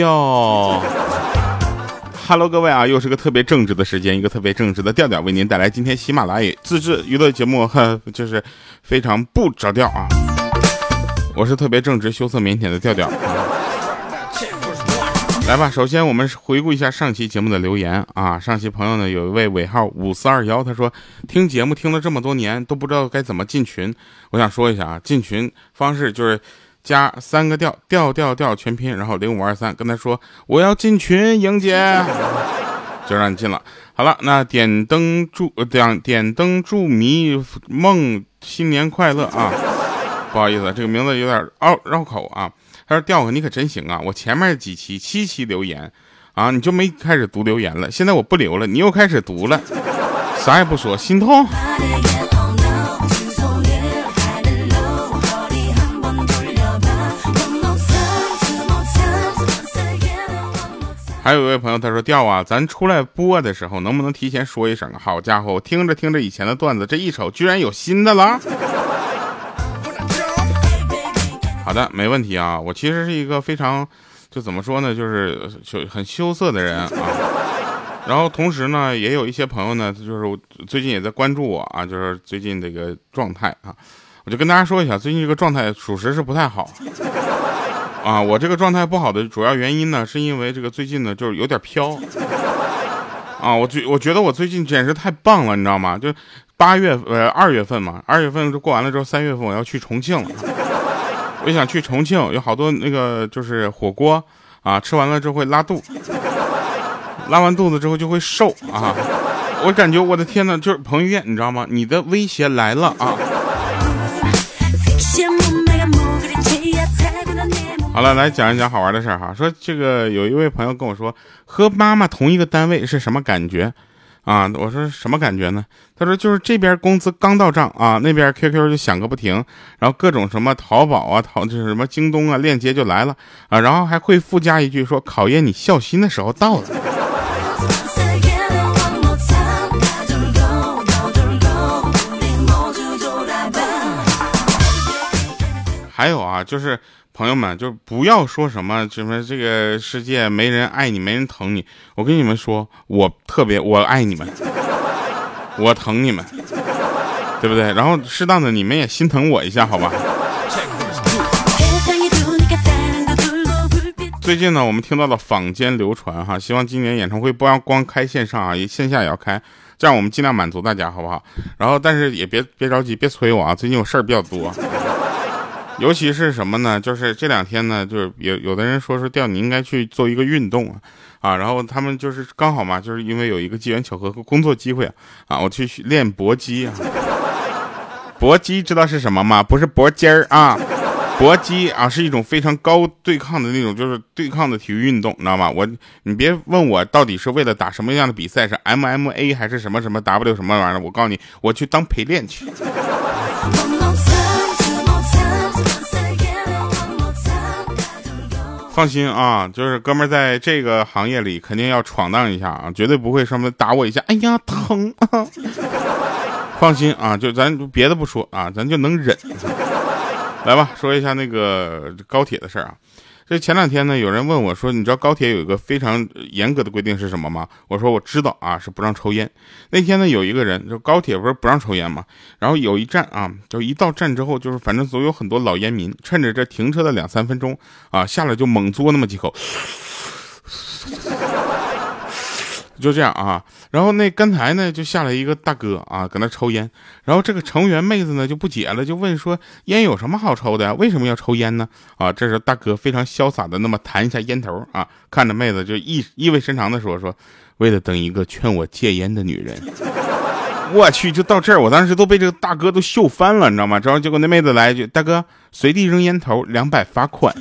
哟。Hello，各位啊，又是个特别正直的时间，一个特别正直的调调，为您带来今天喜马拉雅自制娱乐节目，哈，就是非常不着调啊。我是特别正直、羞涩、腼腆的调调。来吧，首先我们回顾一下上期节目的留言啊。上期朋友呢，有一位尾号五四二幺，他说听节目听了这么多年，都不知道该怎么进群。我想说一下啊，进群方式就是。加三个调调调调全拼，然后零五二三跟他说我要进群，莹姐 就让你进了。好了，那点灯祝点点灯祝迷梦新年快乐啊！不好意思，这个名字有点拗绕口啊。他说调哥你可真行啊，我前面几期七期留言啊，你就没开始读留言了，现在我不留了，你又开始读了，啥也不说，心痛。还有一位朋友，他说：“调啊，咱出来播的时候，能不能提前说一声？好家伙，我听着听着以前的段子，这一瞅居然有新的了。”好的，没问题啊。我其实是一个非常，就怎么说呢，就是就很羞涩的人啊。然后同时呢，也有一些朋友呢，就是最近也在关注我啊，就是最近这个状态啊。我就跟大家说一下，最近这个状态属实是不太好。啊，我这个状态不好的主要原因呢，是因为这个最近呢就是有点飘。啊，我最我觉得我最近简直太棒了，你知道吗？就八月呃二月份嘛，二月份过完了之后，三月份我要去重庆了。我想去重庆，有好多那个就是火锅啊，吃完了之后会拉肚，拉完肚子之后就会瘦啊。我感觉我的天呐，就是彭于晏，你知道吗？你的威胁来了啊！好了，来讲一讲好玩的事儿哈。说这个有一位朋友跟我说，和妈妈同一个单位是什么感觉啊？我说什么感觉呢？他说就是这边工资刚到账啊，那边 QQ 就响个不停，然后各种什么淘宝啊、淘就是什么京东啊链接就来了啊，然后还会附加一句说考验你孝心的时候到了。还有啊，就是。朋友们，就不要说什么什么这个世界没人爱你，没人疼你。我跟你们说，我特别我爱你们，我疼你们，对不对？然后适当的你们也心疼我一下，好吧？最近呢，我们听到了坊间流传哈，希望今年演唱会不要光开线上啊，线下也要开，这样我们尽量满足大家，好不好？然后但是也别别着急，别催我啊，最近我事儿比较多。尤其是什么呢？就是这两天呢，就是有有的人说说调你应该去做一个运动啊，啊，然后他们就是刚好嘛，就是因为有一个机缘巧合和工作机会啊，啊，我去练搏击啊，搏击知道是什么吗？不是搏击儿啊，搏击啊是一种非常高对抗的那种，就是对抗的体育运动，你知道吗？我你别问我到底是为了打什么样的比赛，是 MMA 还是什么什么 W 什么玩意儿？我告诉你，我去当陪练去。放心啊，就是哥们儿在这个行业里肯定要闯荡一下啊，绝对不会什么打我一下，哎呀疼啊！放心啊，就咱别的不说啊，咱就能忍。来吧，说一下那个高铁的事儿啊。这前两天呢，有人问我说：“你知道高铁有一个非常严格的规定是什么吗？”我说：“我知道啊，是不让抽烟。”那天呢，有一个人就高铁不是不让抽烟吗？然后有一站啊，就一到站之后，就是反正总有很多老烟民趁着这停车的两三分钟啊，下来就猛嘬那么几口。就这样啊，然后那刚才呢就下来一个大哥啊，搁那抽烟，然后这个成员妹子呢就不解了，就问说烟有什么好抽的呀？为什么要抽烟呢？啊，这时候大哥非常潇洒的那么弹一下烟头啊，看着妹子就意意味深长的说说，为了等一个劝我戒烟的女人。我去，就到这儿，我当时都被这个大哥都秀翻了，你知道吗？然后结果那妹子来一句，大哥随地扔烟头两百罚款。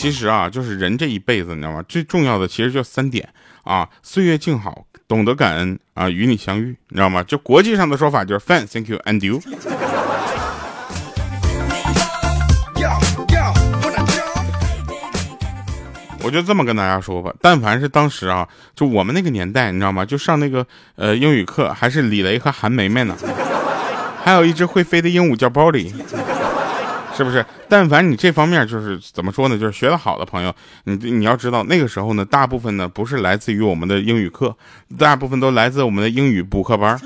其实啊，就是人这一辈子，你知道吗？最重要的其实就三点啊：岁月静好，懂得感恩啊，与你相遇，你知道吗？就国际上的说法就是 fine，thank you，and you。我就这么跟大家说吧，但凡是当时啊，就我们那个年代，你知道吗？就上那个呃英语课，还是李雷和韩梅梅呢，还有一只会飞的鹦鹉叫包里，是不是？但凡你这方面就是怎么说呢？就是学得好的朋友，你你要知道，那个时候呢，大部分呢不是来自于我们的英语课，大部分都来自我们的英语补课班。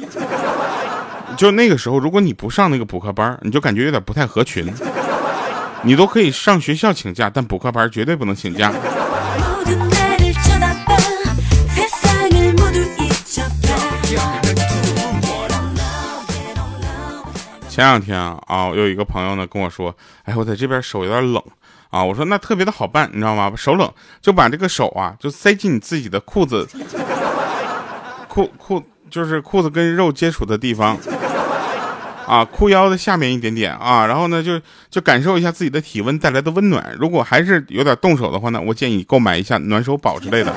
就那个时候，如果你不上那个补课班，你就感觉有点不太合群。你都可以上学校请假，但补课班绝对不能请假。前两天啊啊，有一个朋友呢跟我说，哎，我在这边手有点冷啊。我说那特别的好办，你知道吗？手冷就把这个手啊，就塞进你自己的裤子，裤裤就是裤子跟肉接触的地方。啊，裤腰的下面一点点啊，然后呢，就就感受一下自己的体温带来的温暖。如果还是有点冻手的话呢，我建议购买一下暖手宝之类的。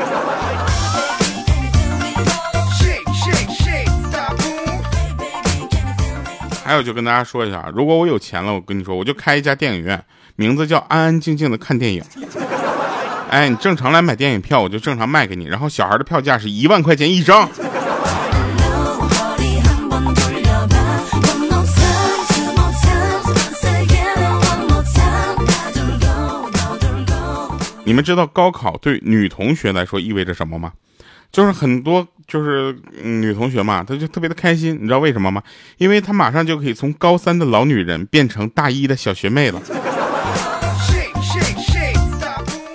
还有，就跟大家说一下，如果我有钱了，我跟你说，我就开一家电影院，名字叫安安静静的看电影。哎，你正常来买电影票，我就正常卖给你，然后小孩的票价是一万块钱一张。你们知道高考对女同学来说意味着什么吗？就是很多就是女同学嘛，她就特别的开心，你知道为什么吗？因为她马上就可以从高三的老女人变成大一的小学妹了。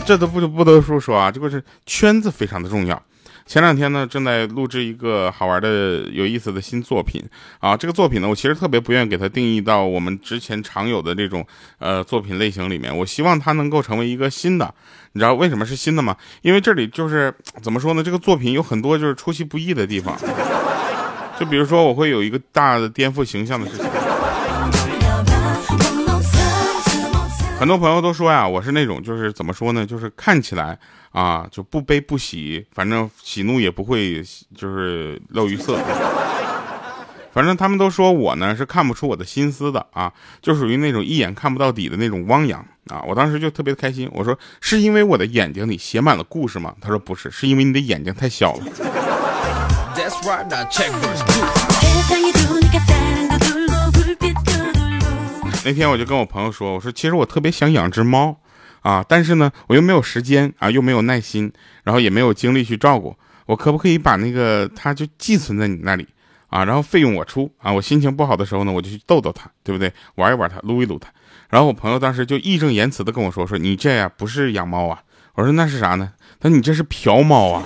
这都不就不得不说啊，这个是圈子非常的重要。前两天呢，正在录制一个好玩的、有意思的新作品啊。这个作品呢，我其实特别不愿意给它定义到我们之前常有的这种呃作品类型里面。我希望它能够成为一个新的。你知道为什么是新的吗？因为这里就是怎么说呢？这个作品有很多就是出其不意的地方。就比如说，我会有一个大的颠覆形象的事情。很多朋友都说呀，我是那种就是怎么说呢？就是看起来。啊，就不悲不喜，反正喜怒也不会，就是露于色。反正他们都说我呢是看不出我的心思的啊，就属于那种一眼看不到底的那种汪洋啊。我当时就特别开心，我说是因为我的眼睛里写满了故事吗？他说不是，是因为你的眼睛太小了。那天我就跟我朋友说，我说其实我特别想养只猫。啊，但是呢，我又没有时间啊，又没有耐心，然后也没有精力去照顾。我可不可以把那个它就寄存在你那里啊？然后费用我出啊。我心情不好的时候呢，我就去逗逗它，对不对？玩一玩它，撸一撸它。然后我朋友当时就义正言辞的跟我说：“说你这呀不是养猫啊。”我说：“那是啥呢？”他说：“你这是嫖猫啊。”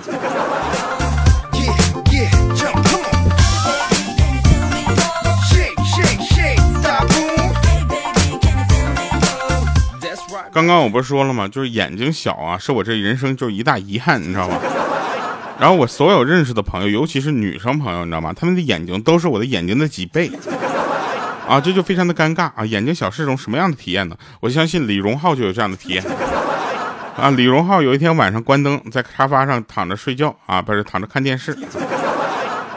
刚刚我不是说了吗？就是眼睛小啊，是我这人生就一大遗憾，你知道吗？然后我所有认识的朋友，尤其是女生朋友，你知道吗？他们的眼睛都是我的眼睛的几倍，啊，这就非常的尴尬啊！眼睛小是种什么样的体验呢？我相信李荣浩就有这样的体验啊！李荣浩有一天晚上关灯，在沙发上躺着睡觉啊，不是躺着看电视，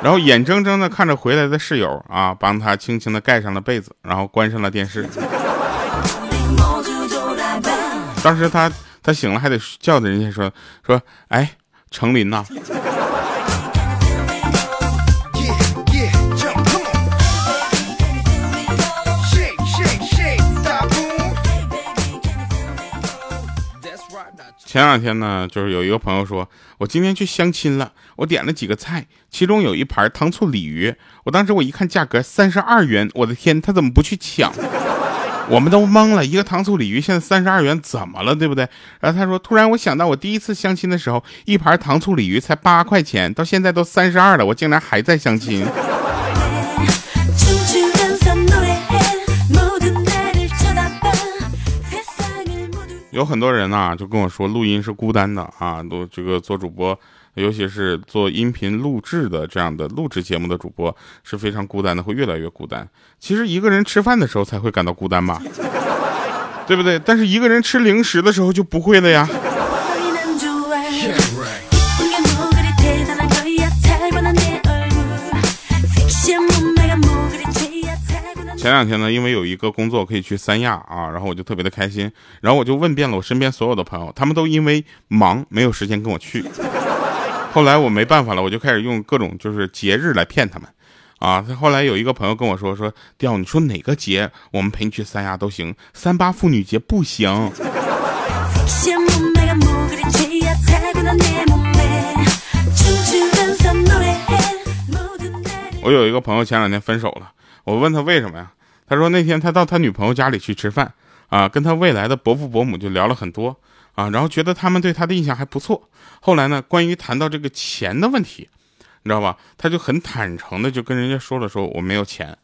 然后眼睁睁的看着回来的室友啊，帮他轻轻的盖上了被子，然后关上了电视。当时他他醒了还得叫的人家说说哎程琳呐，前两天呢，就是有一个朋友说，我今天去相亲了，我点了几个菜，其中有一盘糖醋鲤鱼，我当时我一看价格三十二元，我的天，他怎么不去抢？我们都懵了，一个糖醋鲤鱼现在三十二元，怎么了，对不对？然后他说，突然我想到，我第一次相亲的时候，一盘糖醋鲤鱼才八块钱，到现在都三十二了，我竟然还在相亲。有很多人呐，就跟我说，录音是孤单的啊，都这个做主播。尤其是做音频录制的这样的录制节目的主播是非常孤单的，会越来越孤单。其实一个人吃饭的时候才会感到孤单吧，对不对？但是一个人吃零食的时候就不会了呀。前两天呢，因为有一个工作可以去三亚啊，然后我就特别的开心，然后我就问遍了我身边所有的朋友，他们都因为忙没有时间跟我去。后来我没办法了，我就开始用各种就是节日来骗他们。啊，他后来有一个朋友跟我说说，调你说哪个节我们陪你去三亚都行，三八妇女节不行。我有一个朋友前两天分手了，我问他为什么呀？他说那天他到他女朋友家里去吃饭，啊，跟他未来的伯父伯母就聊了很多，啊，然后觉得他们对他的印象还不错。后来呢，关于谈到这个钱的问题。你知道吧？他就很坦诚的就跟人家说了，说我没有钱，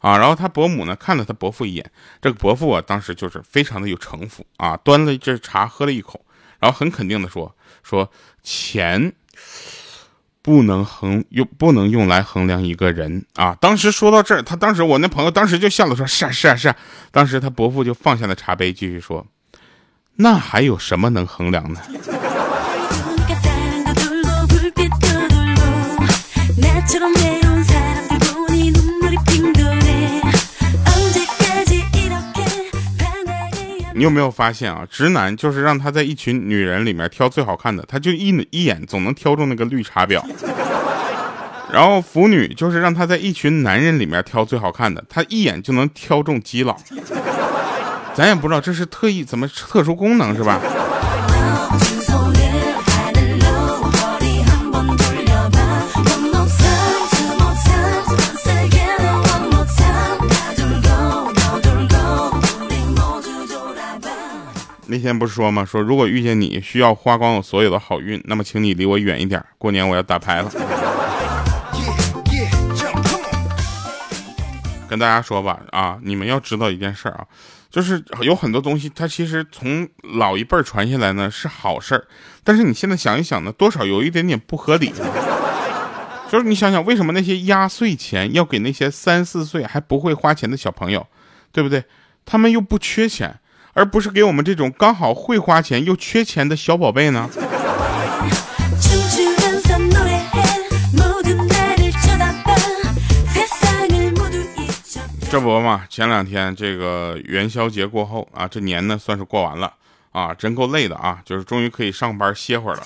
啊，然后他伯母呢看了他伯父一眼，这个伯父啊当时就是非常的有城府啊，端了这茶喝了一口，然后很肯定的说，说钱不能衡用不能用来衡量一个人啊。当时说到这儿，他当时我那朋友当时就笑了，说是啊是啊是啊。当时他伯父就放下了茶杯，继续说，那还有什么能衡量呢？你有没有发现啊？直男就是让他在一群女人里面挑最好看的，他就一一眼总能挑中那个绿茶婊。然后腐女就是让他在一群男人里面挑最好看的，他一眼就能挑中基佬。咱也不知道这是特意怎么特殊功能是吧？那天不是说吗？说如果遇见你需要花光我所有的好运，那么请你离我远一点。过年我要打牌了。跟大家说吧，啊，你们要知道一件事儿啊，就是有很多东西，它其实从老一辈传下来呢是好事儿，但是你现在想一想呢，多少有一点点不合理。就是你想想，为什么那些压岁钱要给那些三四岁还不会花钱的小朋友，对不对？他们又不缺钱。而不是给我们这种刚好会花钱又缺钱的小宝贝呢？这不嘛，前两天这个元宵节过后啊，这年呢算是过完了啊，真够累的啊，就是终于可以上班歇会儿了。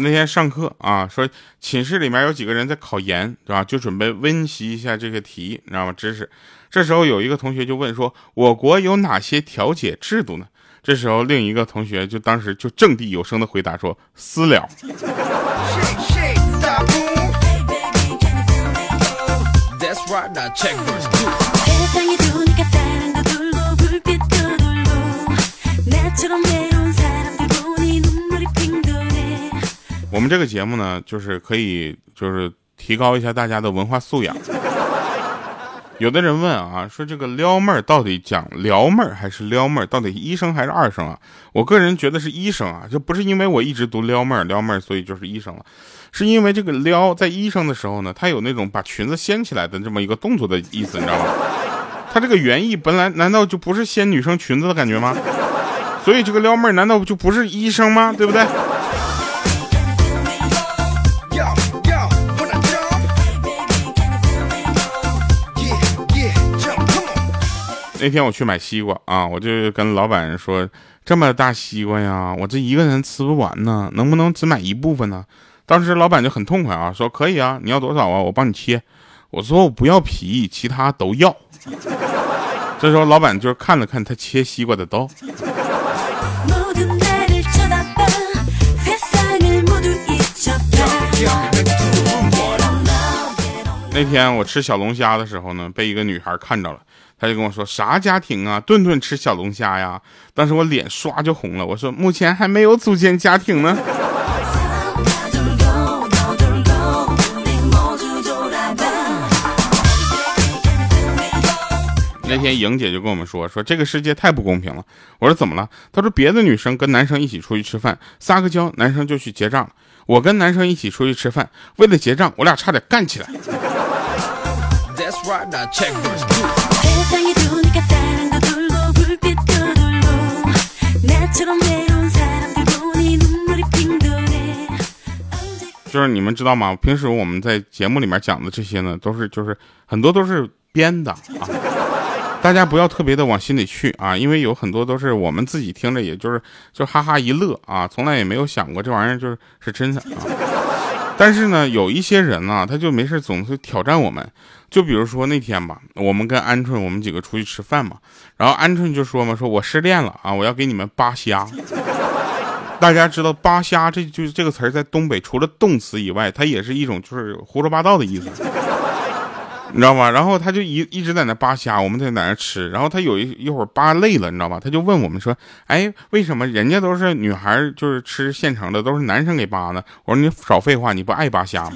那天上课啊，说寝室里面有几个人在考研，对吧？就准备温习一下这个题，你知道吗？知识。这时候有一个同学就问说：“我国有哪些调解制度呢？”这时候另一个同学就当时就掷地有声的回答说：“私了。” 我们这个节目呢，就是可以就是提高一下大家的文化素养。有的人问啊，说这个撩妹儿到底讲撩妹儿还是撩妹儿？到底一声还是二声啊？我个人觉得是一声啊，就不是因为我一直读撩妹儿撩妹儿，所以就是一声了，是因为这个撩在一声的时候呢，它有那种把裙子掀起来的这么一个动作的意思，你知道吗？它这个原意本来难道就不是掀女生裙子的感觉吗？所以这个撩妹儿难道就不是一声吗？对不对？那天我去买西瓜啊，我就跟老板说：“这么大西瓜呀，我这一个人吃不完呢，能不能只买一部分呢？”当时老板就很痛快啊，说：“可以啊，你要多少啊？我帮你切。”我说：“我不要皮，其他都要。”这时候老板就看了看他切西瓜的刀。那天我吃小龙虾的时候呢，被一个女孩看着了。他就跟我说：“啥家庭啊，顿顿吃小龙虾呀？”当时我脸唰就红了。我说：“目前还没有组建家庭呢。”那天莹姐就跟我们说：“说这个世界太不公平了。”我说：“怎么了？”她说：“别的女生跟男生一起出去吃饭，撒个娇，男生就去结账了。我跟男生一起出去吃饭，为了结账，我俩差点干起来。”就是你们知道吗？平时我们在节目里面讲的这些呢，都是就是很多都是编的啊，大家不要特别的往心里去啊，因为有很多都是我们自己听着，也就是就哈哈一乐啊，从来也没有想过这玩意儿就是是真的啊。但是呢，有一些人呢，他就没事总是挑战我们，就比如说那天吧，我们跟鹌鹑我们几个出去吃饭嘛，然后鹌鹑就说嘛，说我失恋了啊，我要给你们扒虾。大家知道扒虾这就是这个词儿在东北除了动词以外，它也是一种就是胡说八道的意思。你知道吧？然后他就一一直在那扒虾，我们在在那吃。然后他有一一会儿扒累了，你知道吧？他就问我们说：“哎，为什么人家都是女孩，就是吃现成的，都是男生给扒呢？”我说：“你少废话，你不爱扒虾吗？”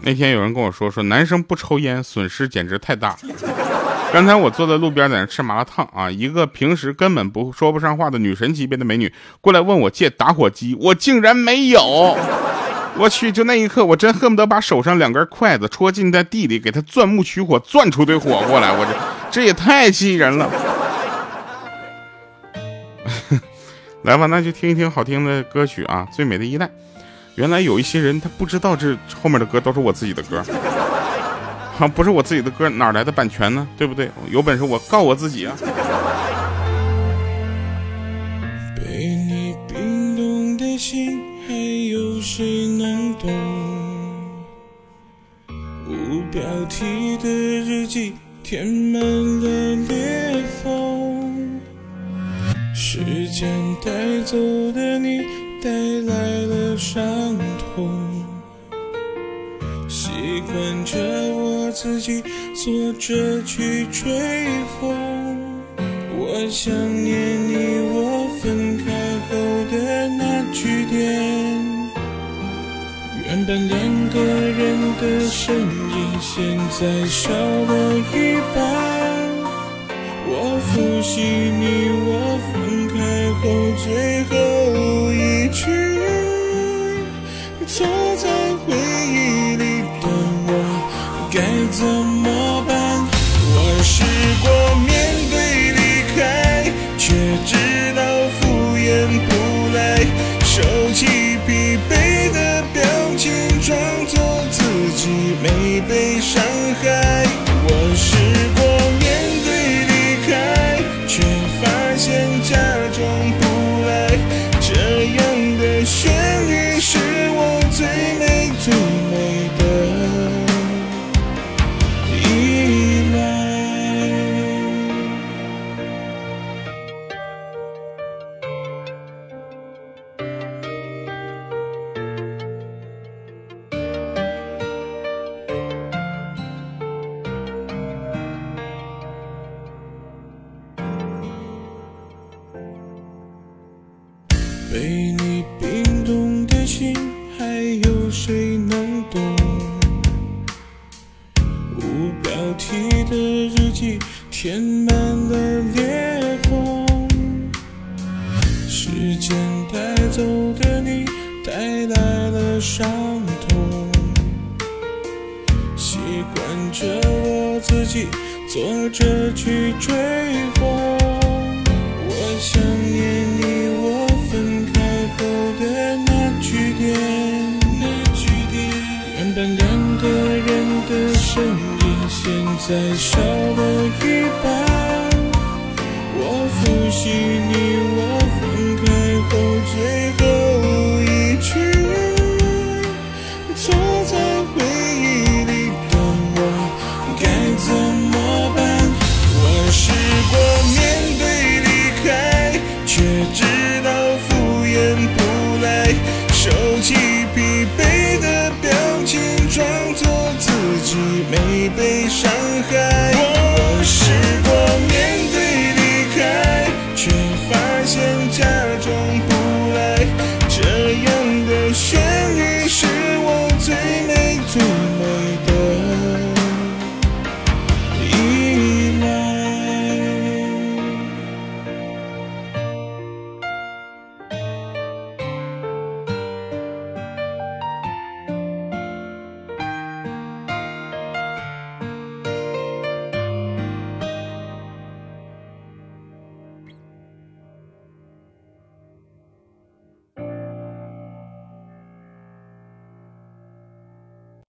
那天有人跟我说：“说男生不抽烟，损失简直太大。”刚才我坐在路边在那吃麻辣烫啊，一个平时根本不说不上话的女神级别的美女过来问我借打火机，我竟然没有。我去，就那一刻，我真恨不得把手上两根筷子戳进在地里，给她钻木取火，钻出堆火过来。我这这也太气人了。来吧，那就听一听好听的歌曲啊，《最美的依赖》。原来有一些人他不知道这后面的歌都是我自己的歌。啊，不是我自己的歌，哪来的版权呢？对不对？有本事我告我自己啊！被你冰冻的心，还有谁能懂？无标题的日记，填满了裂缝。时间带走的你，带来了伤痛。自己坐着去追风，我想念你，我分开后的那句点。原本两个人的身影，现在少了一半。我复习你我分开后最后一句，我面对离开，却知道敷衍不来。收起疲惫的表情，装作自己没被伤被你冰冻的心，还有谁能懂？无标题的日记，天两个人的身影，现在少了一半。我复习你，我。